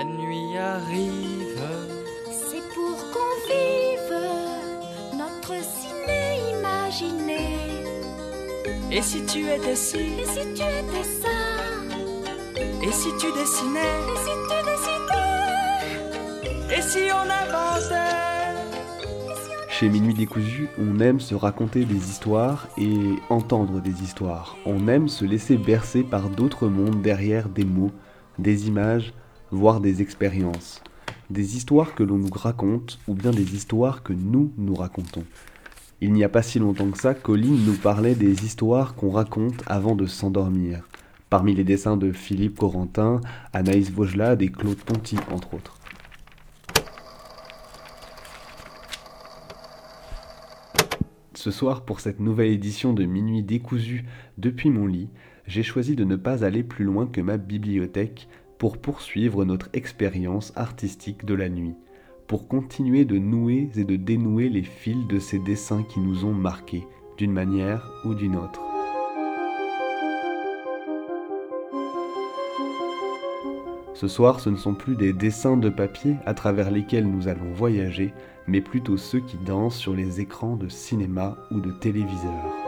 La nuit arrive. C'est pour qu'on vive notre ciné imaginé. Et si tu étais ci Et si tu étais ça? Et si tu dessinais? Et si tu décidais Et si on avançait Chez Minuit décousu, on aime se raconter des histoires et entendre des histoires. On aime se laisser bercer par d'autres mondes derrière des mots, des images, voire des expériences. Des histoires que l'on nous raconte ou bien des histoires que nous nous racontons. Il n'y a pas si longtemps que ça, Colline nous parlait des histoires qu'on raconte avant de s'endormir. Parmi les dessins de Philippe Corentin, Anaïs Vaugelade et Claude Ponty, entre autres. Ce soir, pour cette nouvelle édition de Minuit décousu depuis mon lit, j'ai choisi de ne pas aller plus loin que ma bibliothèque pour poursuivre notre expérience artistique de la nuit, pour continuer de nouer et de dénouer les fils de ces dessins qui nous ont marqués, d'une manière ou d'une autre. Ce soir, ce ne sont plus des dessins de papier à travers lesquels nous allons voyager, mais plutôt ceux qui dansent sur les écrans de cinéma ou de téléviseur.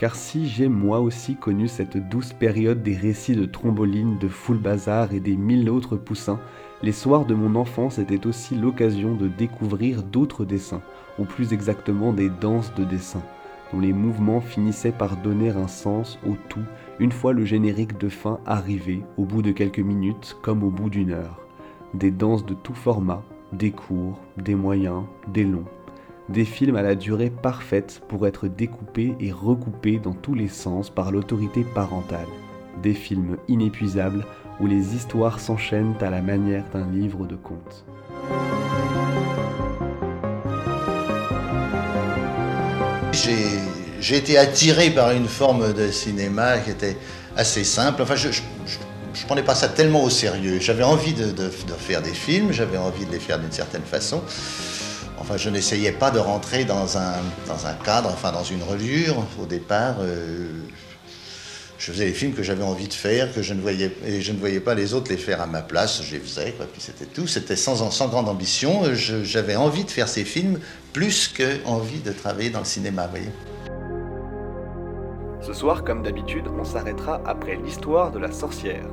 Car si j'ai moi aussi connu cette douce période des récits de Tromboline, de Foule Bazar et des mille autres poussins, les soirs de mon enfance étaient aussi l'occasion de découvrir d'autres dessins, ou plus exactement des danses de dessins, dont les mouvements finissaient par donner un sens au tout une fois le générique de fin arrivé, au bout de quelques minutes comme au bout d'une heure. Des danses de tout format, des courts, des moyens, des longs. Des films à la durée parfaite pour être découpés et recoupés dans tous les sens par l'autorité parentale. Des films inépuisables où les histoires s'enchaînent à la manière d'un livre de contes. J'ai été attiré par une forme de cinéma qui était assez simple. Enfin, je ne prenais pas ça tellement au sérieux. J'avais envie de faire des films, j'avais envie de les faire d'une certaine façon. Enfin, je n'essayais pas de rentrer dans un, cadre, enfin dans une reliure. Au départ, euh, je faisais les films que j'avais envie de faire, que je ne voyais et je ne voyais pas les autres les faire à ma place. Je les faisais, quoi. Puis c'était tout. C'était sans, grande ambition. J'avais envie de faire ces films plus que envie de travailler dans le cinéma. Voyez. Ce soir, comme d'habitude, on s'arrêtera après l'histoire de la sorcière.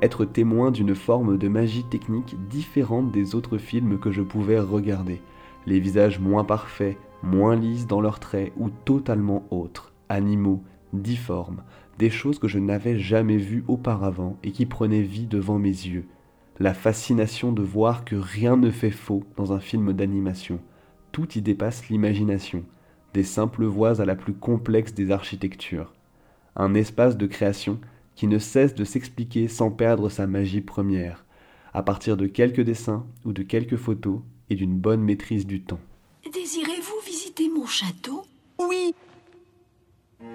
Être témoin d'une forme de magie technique différente des autres films que je pouvais regarder. Les visages moins parfaits, moins lisses dans leurs traits ou totalement autres, animaux, difformes, des choses que je n'avais jamais vues auparavant et qui prenaient vie devant mes yeux. La fascination de voir que rien ne fait faux dans un film d'animation. Tout y dépasse l'imagination des simples voies à la plus complexe des architectures. Un espace de création qui ne cesse de s'expliquer sans perdre sa magie première, à partir de quelques dessins ou de quelques photos et d'une bonne maîtrise du temps. Désirez-vous visiter mon château? Oui Nous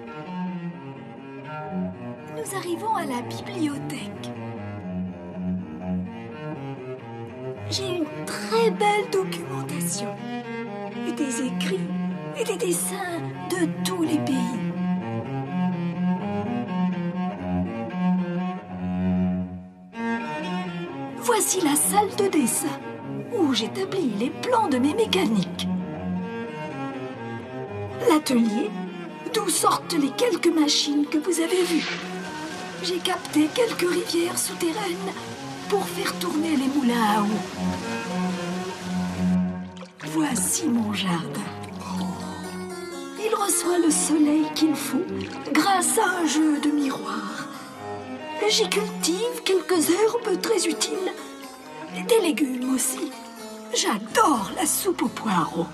arrivons à la bibliothèque. J'ai une très belle documentation. Des écrits et des dessins de tous les pays. Voici la salle de dessin où j'établis les plans de mes mécaniques. L'atelier d'où sortent les quelques machines que vous avez vues. J'ai capté quelques rivières souterraines pour faire tourner les moulins à eau. Voici mon jardin. Il reçoit le soleil qu'il faut grâce à un jeu de miroirs. J'y cultive quelques herbes très utiles. Des légumes aussi. J'adore la soupe aux poireaux.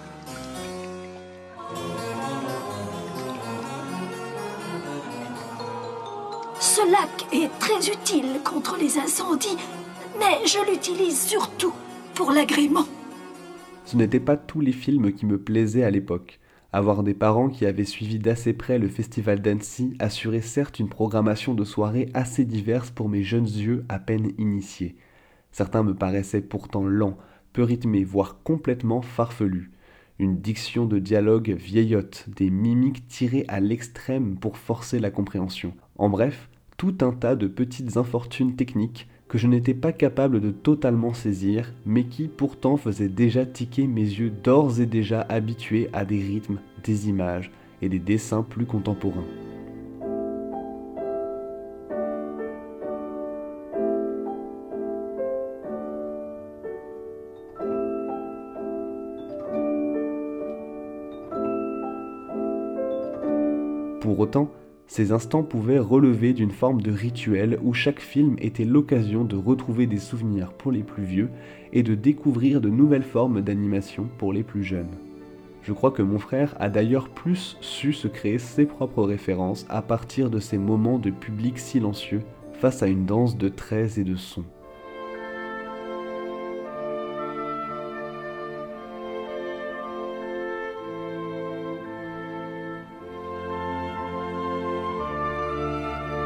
Ce lac est très utile contre les incendies, mais je l'utilise surtout pour l'agrément. Ce n'étaient pas tous les films qui me plaisaient à l'époque. Avoir des parents qui avaient suivi d'assez près le festival d'Annecy assurait certes une programmation de soirées assez diverse pour mes jeunes yeux à peine initiés. Certains me paraissaient pourtant lents, peu rythmés, voire complètement farfelus. une diction de dialogue vieillotte, des mimiques tirées à l'extrême pour forcer la compréhension. En bref, tout un tas de petites infortunes techniques que je n'étais pas capable de totalement saisir, mais qui pourtant faisaient déjà tiquer mes yeux d'ores et déjà habitués à des rythmes, des images et des dessins plus contemporains. Pour autant, ces instants pouvaient relever d'une forme de rituel où chaque film était l'occasion de retrouver des souvenirs pour les plus vieux et de découvrir de nouvelles formes d'animation pour les plus jeunes. Je crois que mon frère a d'ailleurs plus su se créer ses propres références à partir de ces moments de public silencieux face à une danse de traits et de sons.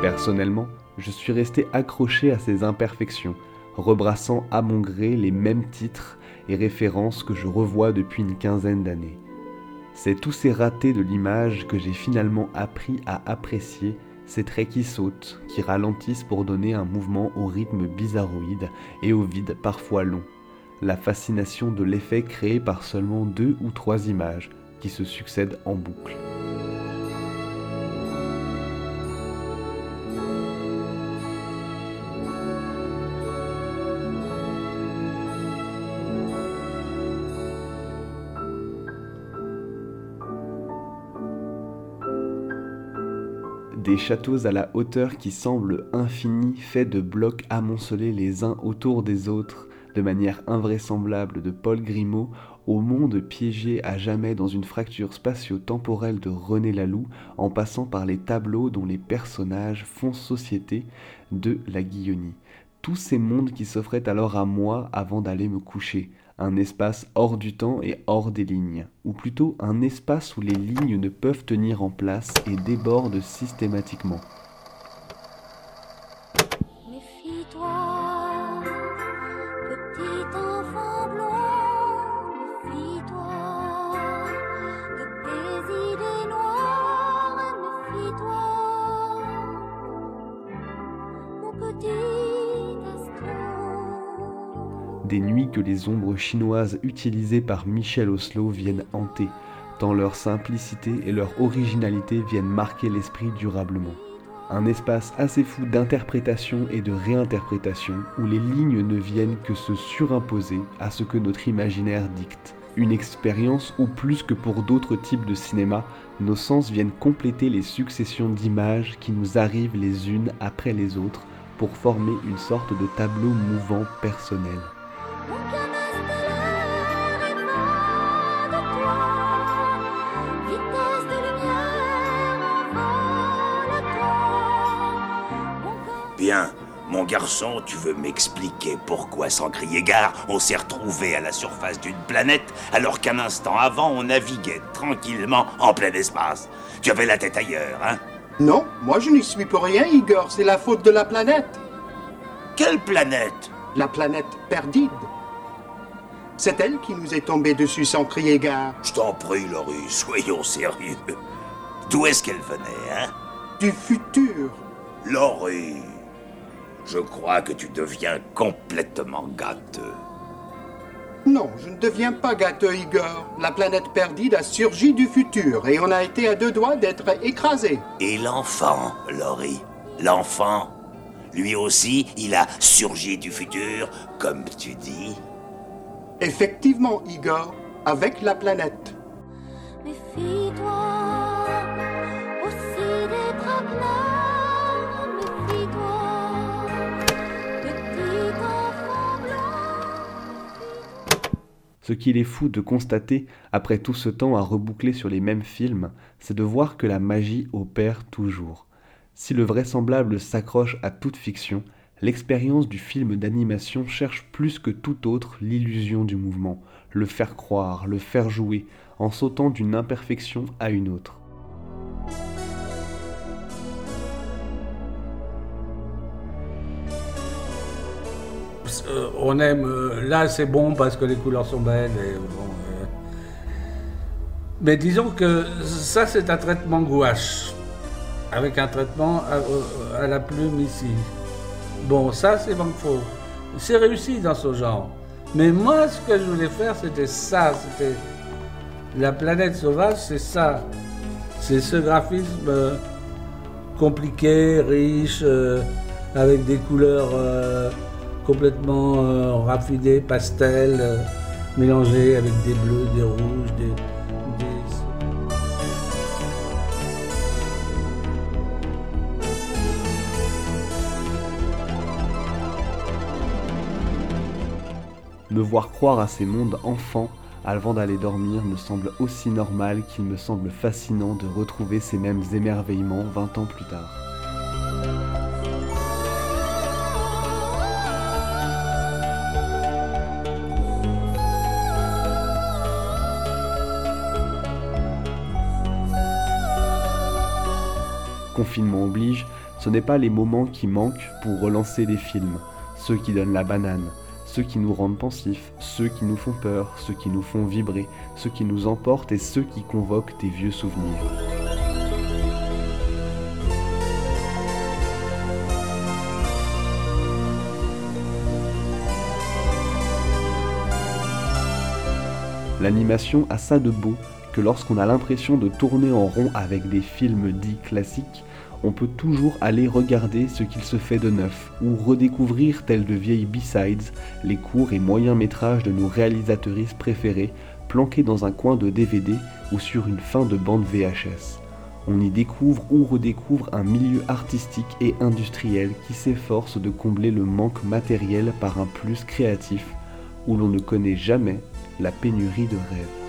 Personnellement, je suis resté accroché à ces imperfections, rebrassant à mon gré les mêmes titres et références que je revois depuis une quinzaine d'années. C'est tous ces ratés de l'image que j'ai finalement appris à apprécier, ces traits qui sautent, qui ralentissent pour donner un mouvement au rythme bizarroïde et au vide parfois long. La fascination de l'effet créé par seulement deux ou trois images qui se succèdent en boucle. Des châteaux à la hauteur qui semblent infinis, faits de blocs amoncelés les uns autour des autres, de manière invraisemblable de Paul Grimaud, au monde piégé à jamais dans une fracture spatio-temporelle de René Laloux, en passant par les tableaux dont les personnages font société de la Guillonie. Tous ces mondes qui s'offraient alors à moi avant d'aller me coucher, un espace hors du temps et hors des lignes, ou plutôt un espace où les lignes ne peuvent tenir en place et débordent systématiquement. Des nuits que les ombres chinoises utilisées par Michel Oslo viennent hanter, tant leur simplicité et leur originalité viennent marquer l'esprit durablement. Un espace assez fou d'interprétation et de réinterprétation où les lignes ne viennent que se surimposer à ce que notre imaginaire dicte. Une expérience où plus que pour d'autres types de cinéma, nos sens viennent compléter les successions d'images qui nous arrivent les unes après les autres pour former une sorte de tableau mouvant personnel. Bien, mon garçon, tu veux m'expliquer pourquoi, sans crier gare, on s'est retrouvé à la surface d'une planète alors qu'un instant avant on naviguait tranquillement en plein espace. Tu avais la tête ailleurs, hein? Non, moi je n'y suis pour rien, Igor, c'est la faute de la planète. Quelle planète? La planète Perdide. C'est elle qui nous est tombée dessus sans crier gare. Je t'en prie, Laurie, soyons sérieux. D'où est-ce qu'elle venait, hein? Du futur. Laurie, je crois que tu deviens complètement gâteux. Non, je ne deviens pas gâteux, Igor. La planète perdide a surgi du futur et on a été à deux doigts d'être écrasé. Et l'enfant, Laurie L'enfant Lui aussi, il a surgi du futur, comme tu dis Effectivement, Igor, avec la planète. Ce qu'il est fou de constater, après tout ce temps à reboucler sur les mêmes films, c'est de voir que la magie opère toujours. Si le vraisemblable s'accroche à toute fiction, l'expérience du film d'animation cherche plus que tout autre l'illusion du mouvement, le faire croire, le faire jouer, en sautant d'une imperfection à une autre. Euh, on aime. Euh, là, c'est bon parce que les couleurs sont belles. Et, bon, euh, Mais disons que ça, c'est un traitement gouache, avec un traitement à, la plume ici. Bon, ça, c'est Faux. C'est réussi dans ce genre. Mais moi, ce que je voulais faire, c'était ça. C'était la planète sauvage, c'est ça. C'est ce graphisme euh, compliqué, riche, euh, avec des couleurs euh, complètement raffinées, pastel, mélangées avec des bleus, des rouges, des, Me voir croire à ces mondes enfants avant d'aller dormir me semble aussi normal qu'il me semble fascinant de retrouver ces mêmes émerveillements 20 ans plus tard. Confinement oblige, ce n'est pas les moments qui manquent pour relancer les films, ceux qui donnent la banane, ceux qui nous rendent pensifs, ceux qui nous font peur, ceux qui nous font vibrer, ceux qui nous emportent et ceux qui convoquent des vieux souvenirs. L'animation a ça de beau que lorsqu'on a l'impression de tourner en rond avec des films dits classiques, on peut toujours aller regarder ce qu'il se fait de neuf, ou redécouvrir, tels de vieilles B-sides, les courts et moyens métrages de nos réalisatrices préférées, planqués dans un coin de DVD ou sur une fin de bande VHS. On y découvre ou redécouvre un milieu artistique et industriel qui s'efforce de combler le manque matériel par un plus créatif, où l'on ne connaît jamais la pénurie de rêves.